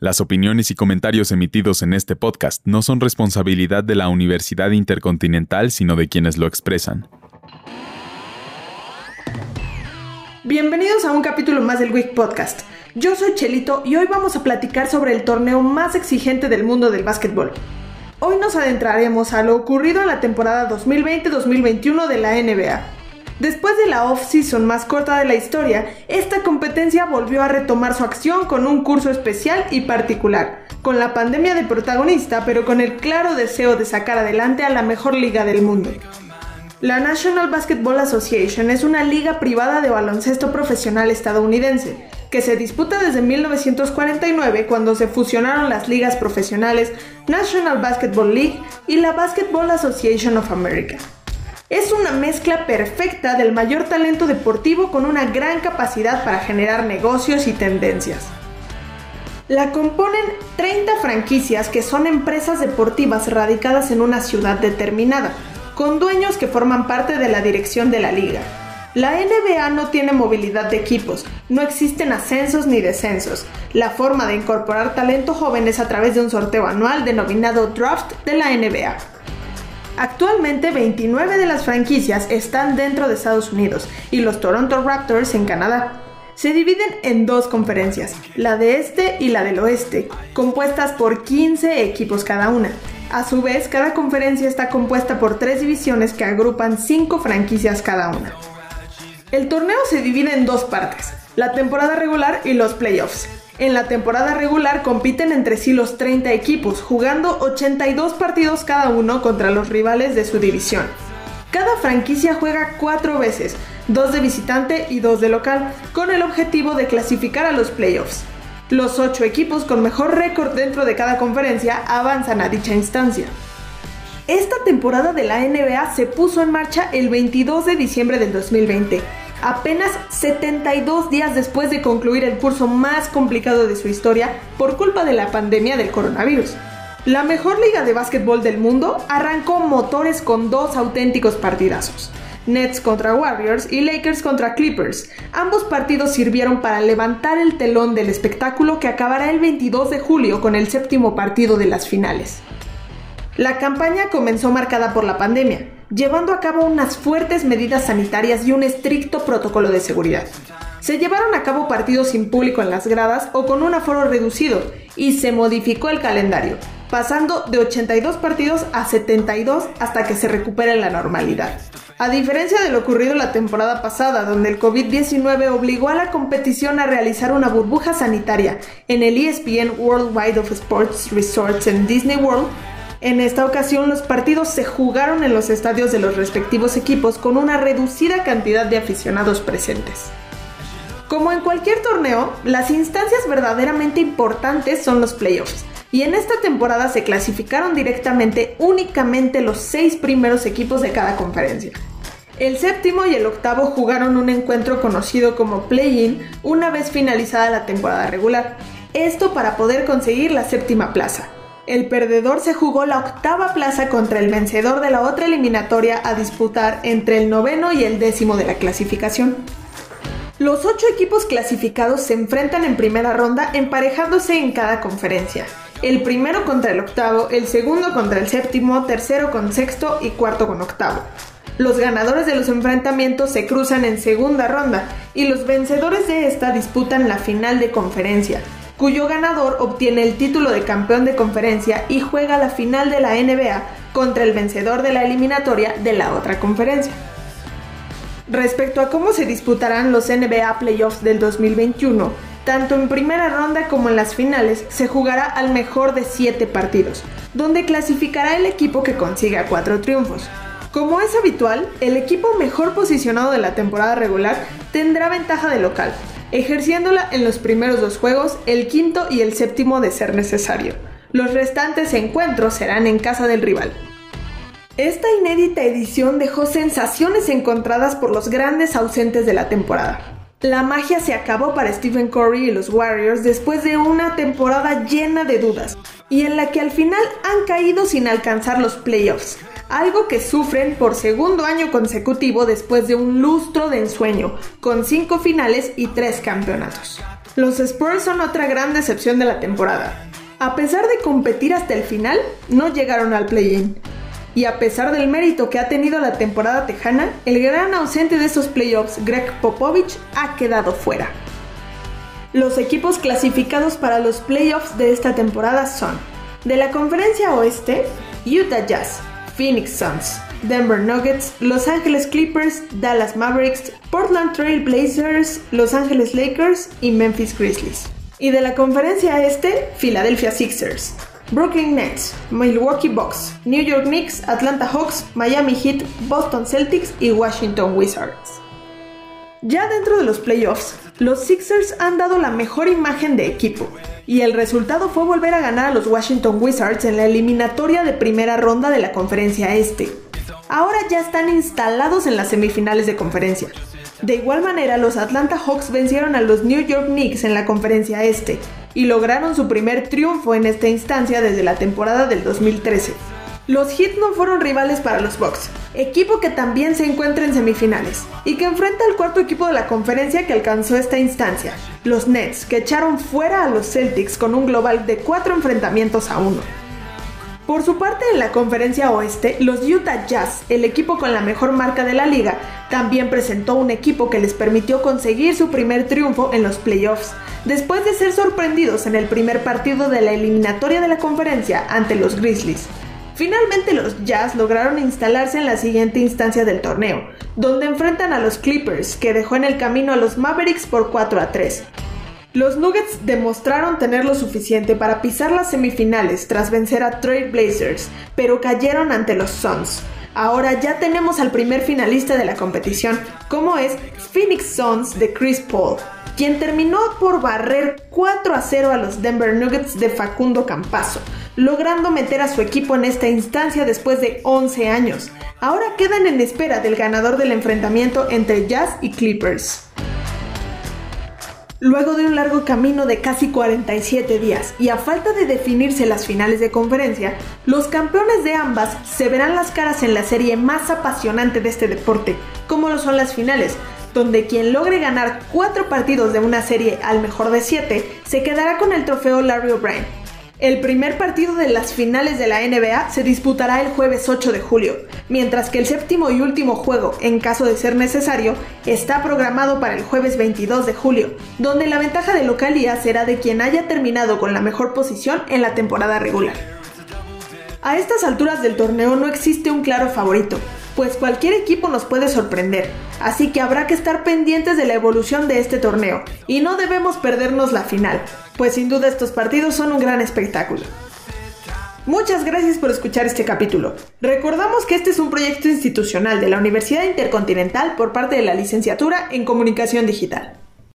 Las opiniones y comentarios emitidos en este podcast no son responsabilidad de la Universidad Intercontinental, sino de quienes lo expresan. Bienvenidos a un capítulo más del Week Podcast. Yo soy Chelito y hoy vamos a platicar sobre el torneo más exigente del mundo del básquetbol. Hoy nos adentraremos a lo ocurrido en la temporada 2020-2021 de la NBA. Después de la off-season más corta de la historia, esta competencia volvió a retomar su acción con un curso especial y particular, con la pandemia de protagonista, pero con el claro deseo de sacar adelante a la mejor liga del mundo. La National Basketball Association es una liga privada de baloncesto profesional estadounidense, que se disputa desde 1949 cuando se fusionaron las ligas profesionales National Basketball League y la Basketball Association of America. Es una mezcla perfecta del mayor talento deportivo con una gran capacidad para generar negocios y tendencias. La componen 30 franquicias que son empresas deportivas radicadas en una ciudad determinada, con dueños que forman parte de la dirección de la liga. La NBA no tiene movilidad de equipos, no existen ascensos ni descensos. La forma de incorporar talento joven es a través de un sorteo anual denominado Draft de la NBA. Actualmente 29 de las franquicias están dentro de Estados Unidos y los Toronto Raptors en Canadá. Se dividen en dos conferencias, la de este y la del oeste, compuestas por 15 equipos cada una. A su vez, cada conferencia está compuesta por tres divisiones que agrupan 5 franquicias cada una. El torneo se divide en dos partes, la temporada regular y los playoffs. En la temporada regular compiten entre sí los 30 equipos, jugando 82 partidos cada uno contra los rivales de su división. Cada franquicia juega cuatro veces, dos de visitante y dos de local, con el objetivo de clasificar a los playoffs. Los ocho equipos con mejor récord dentro de cada conferencia avanzan a dicha instancia. Esta temporada de la NBA se puso en marcha el 22 de diciembre del 2020 apenas 72 días después de concluir el curso más complicado de su historia por culpa de la pandemia del coronavirus. La mejor liga de básquetbol del mundo arrancó motores con dos auténticos partidazos. Nets contra Warriors y Lakers contra Clippers. Ambos partidos sirvieron para levantar el telón del espectáculo que acabará el 22 de julio con el séptimo partido de las finales. La campaña comenzó marcada por la pandemia, llevando a cabo unas fuertes medidas sanitarias y un estricto protocolo de seguridad. Se llevaron a cabo partidos sin público en las gradas o con un aforo reducido y se modificó el calendario, pasando de 82 partidos a 72 hasta que se recupere la normalidad. A diferencia de lo ocurrido la temporada pasada, donde el COVID-19 obligó a la competición a realizar una burbuja sanitaria en el ESPN Worldwide of Sports Resorts en Disney World, en esta ocasión los partidos se jugaron en los estadios de los respectivos equipos con una reducida cantidad de aficionados presentes. Como en cualquier torneo, las instancias verdaderamente importantes son los playoffs, y en esta temporada se clasificaron directamente únicamente los seis primeros equipos de cada conferencia. El séptimo y el octavo jugaron un encuentro conocido como play-in una vez finalizada la temporada regular, esto para poder conseguir la séptima plaza. El perdedor se jugó la octava plaza contra el vencedor de la otra eliminatoria a disputar entre el noveno y el décimo de la clasificación. Los ocho equipos clasificados se enfrentan en primera ronda emparejándose en cada conferencia. El primero contra el octavo, el segundo contra el séptimo, tercero con sexto y cuarto con octavo. Los ganadores de los enfrentamientos se cruzan en segunda ronda y los vencedores de esta disputan la final de conferencia, cuyo ganador obtiene el título de campeón de conferencia y juega la final de la NBA contra el vencedor de la eliminatoria de la otra conferencia. Respecto a cómo se disputarán los NBA Playoffs del 2021, tanto en primera ronda como en las finales se jugará al mejor de 7 partidos, donde clasificará el equipo que consiga 4 triunfos. Como es habitual, el equipo mejor posicionado de la temporada regular tendrá ventaja de local, ejerciéndola en los primeros dos juegos, el quinto y el séptimo de ser necesario. Los restantes encuentros serán en casa del rival. Esta inédita edición dejó sensaciones encontradas por los grandes ausentes de la temporada. La magia se acabó para Stephen Curry y los Warriors después de una temporada llena de dudas, y en la que al final han caído sin alcanzar los playoffs, algo que sufren por segundo año consecutivo después de un lustro de ensueño, con cinco finales y tres campeonatos. Los Spurs son otra gran decepción de la temporada. A pesar de competir hasta el final, no llegaron al play-in. Y a pesar del mérito que ha tenido la temporada tejana, el gran ausente de estos playoffs, Greg Popovich, ha quedado fuera. Los equipos clasificados para los playoffs de esta temporada son de la conferencia oeste, Utah Jazz, Phoenix Suns, Denver Nuggets, Los Angeles Clippers, Dallas Mavericks, Portland Trail Blazers, Los Angeles Lakers y Memphis Grizzlies. Y de la conferencia este, Philadelphia Sixers, Brooklyn Nets, Milwaukee Bucks, New York Knicks, Atlanta Hawks, Miami Heat, Boston Celtics y Washington Wizards. Ya dentro de los playoffs, los Sixers han dado la mejor imagen de equipo, y el resultado fue volver a ganar a los Washington Wizards en la eliminatoria de primera ronda de la conferencia este. Ahora ya están instalados en las semifinales de conferencia. De igual manera, los Atlanta Hawks vencieron a los New York Knicks en la conferencia este, y lograron su primer triunfo en esta instancia desde la temporada del 2013. Los Heat no fueron rivales para los Bucks, equipo que también se encuentra en semifinales y que enfrenta al cuarto equipo de la conferencia que alcanzó esta instancia, los Nets, que echaron fuera a los Celtics con un global de 4 enfrentamientos a 1. Por su parte, en la conferencia oeste, los Utah Jazz, el equipo con la mejor marca de la liga, también presentó un equipo que les permitió conseguir su primer triunfo en los playoffs, después de ser sorprendidos en el primer partido de la eliminatoria de la conferencia ante los Grizzlies. Finalmente los Jazz lograron instalarse en la siguiente instancia del torneo, donde enfrentan a los Clippers, que dejó en el camino a los Mavericks por 4 a 3. Los Nuggets demostraron tener lo suficiente para pisar las semifinales tras vencer a Trail Blazers, pero cayeron ante los Suns. Ahora ya tenemos al primer finalista de la competición, como es Phoenix Suns de Chris Paul, quien terminó por barrer 4 a 0 a los Denver Nuggets de Facundo Campazo, logrando meter a su equipo en esta instancia después de 11 años. Ahora quedan en espera del ganador del enfrentamiento entre Jazz y Clippers. Luego de un largo camino de casi 47 días y a falta de definirse las finales de conferencia, los campeones de ambas se verán las caras en la serie más apasionante de este deporte, como lo son las finales, donde quien logre ganar 4 partidos de una serie al mejor de 7 se quedará con el trofeo Larry O'Brien, el primer partido de las finales de la NBA se disputará el jueves 8 de julio, mientras que el séptimo y último juego, en caso de ser necesario, está programado para el jueves 22 de julio, donde la ventaja de localía será de quien haya terminado con la mejor posición en la temporada regular. A estas alturas del torneo no existe un claro favorito, pues cualquier equipo nos puede sorprender, así que habrá que estar pendientes de la evolución de este torneo, y no debemos perdernos la final, pues sin duda estos partidos son un gran espectáculo. Muchas gracias por escuchar este capítulo. Recordamos que este es un proyecto institucional de la Universidad Intercontinental por parte de la Licenciatura en Comunicación Digital.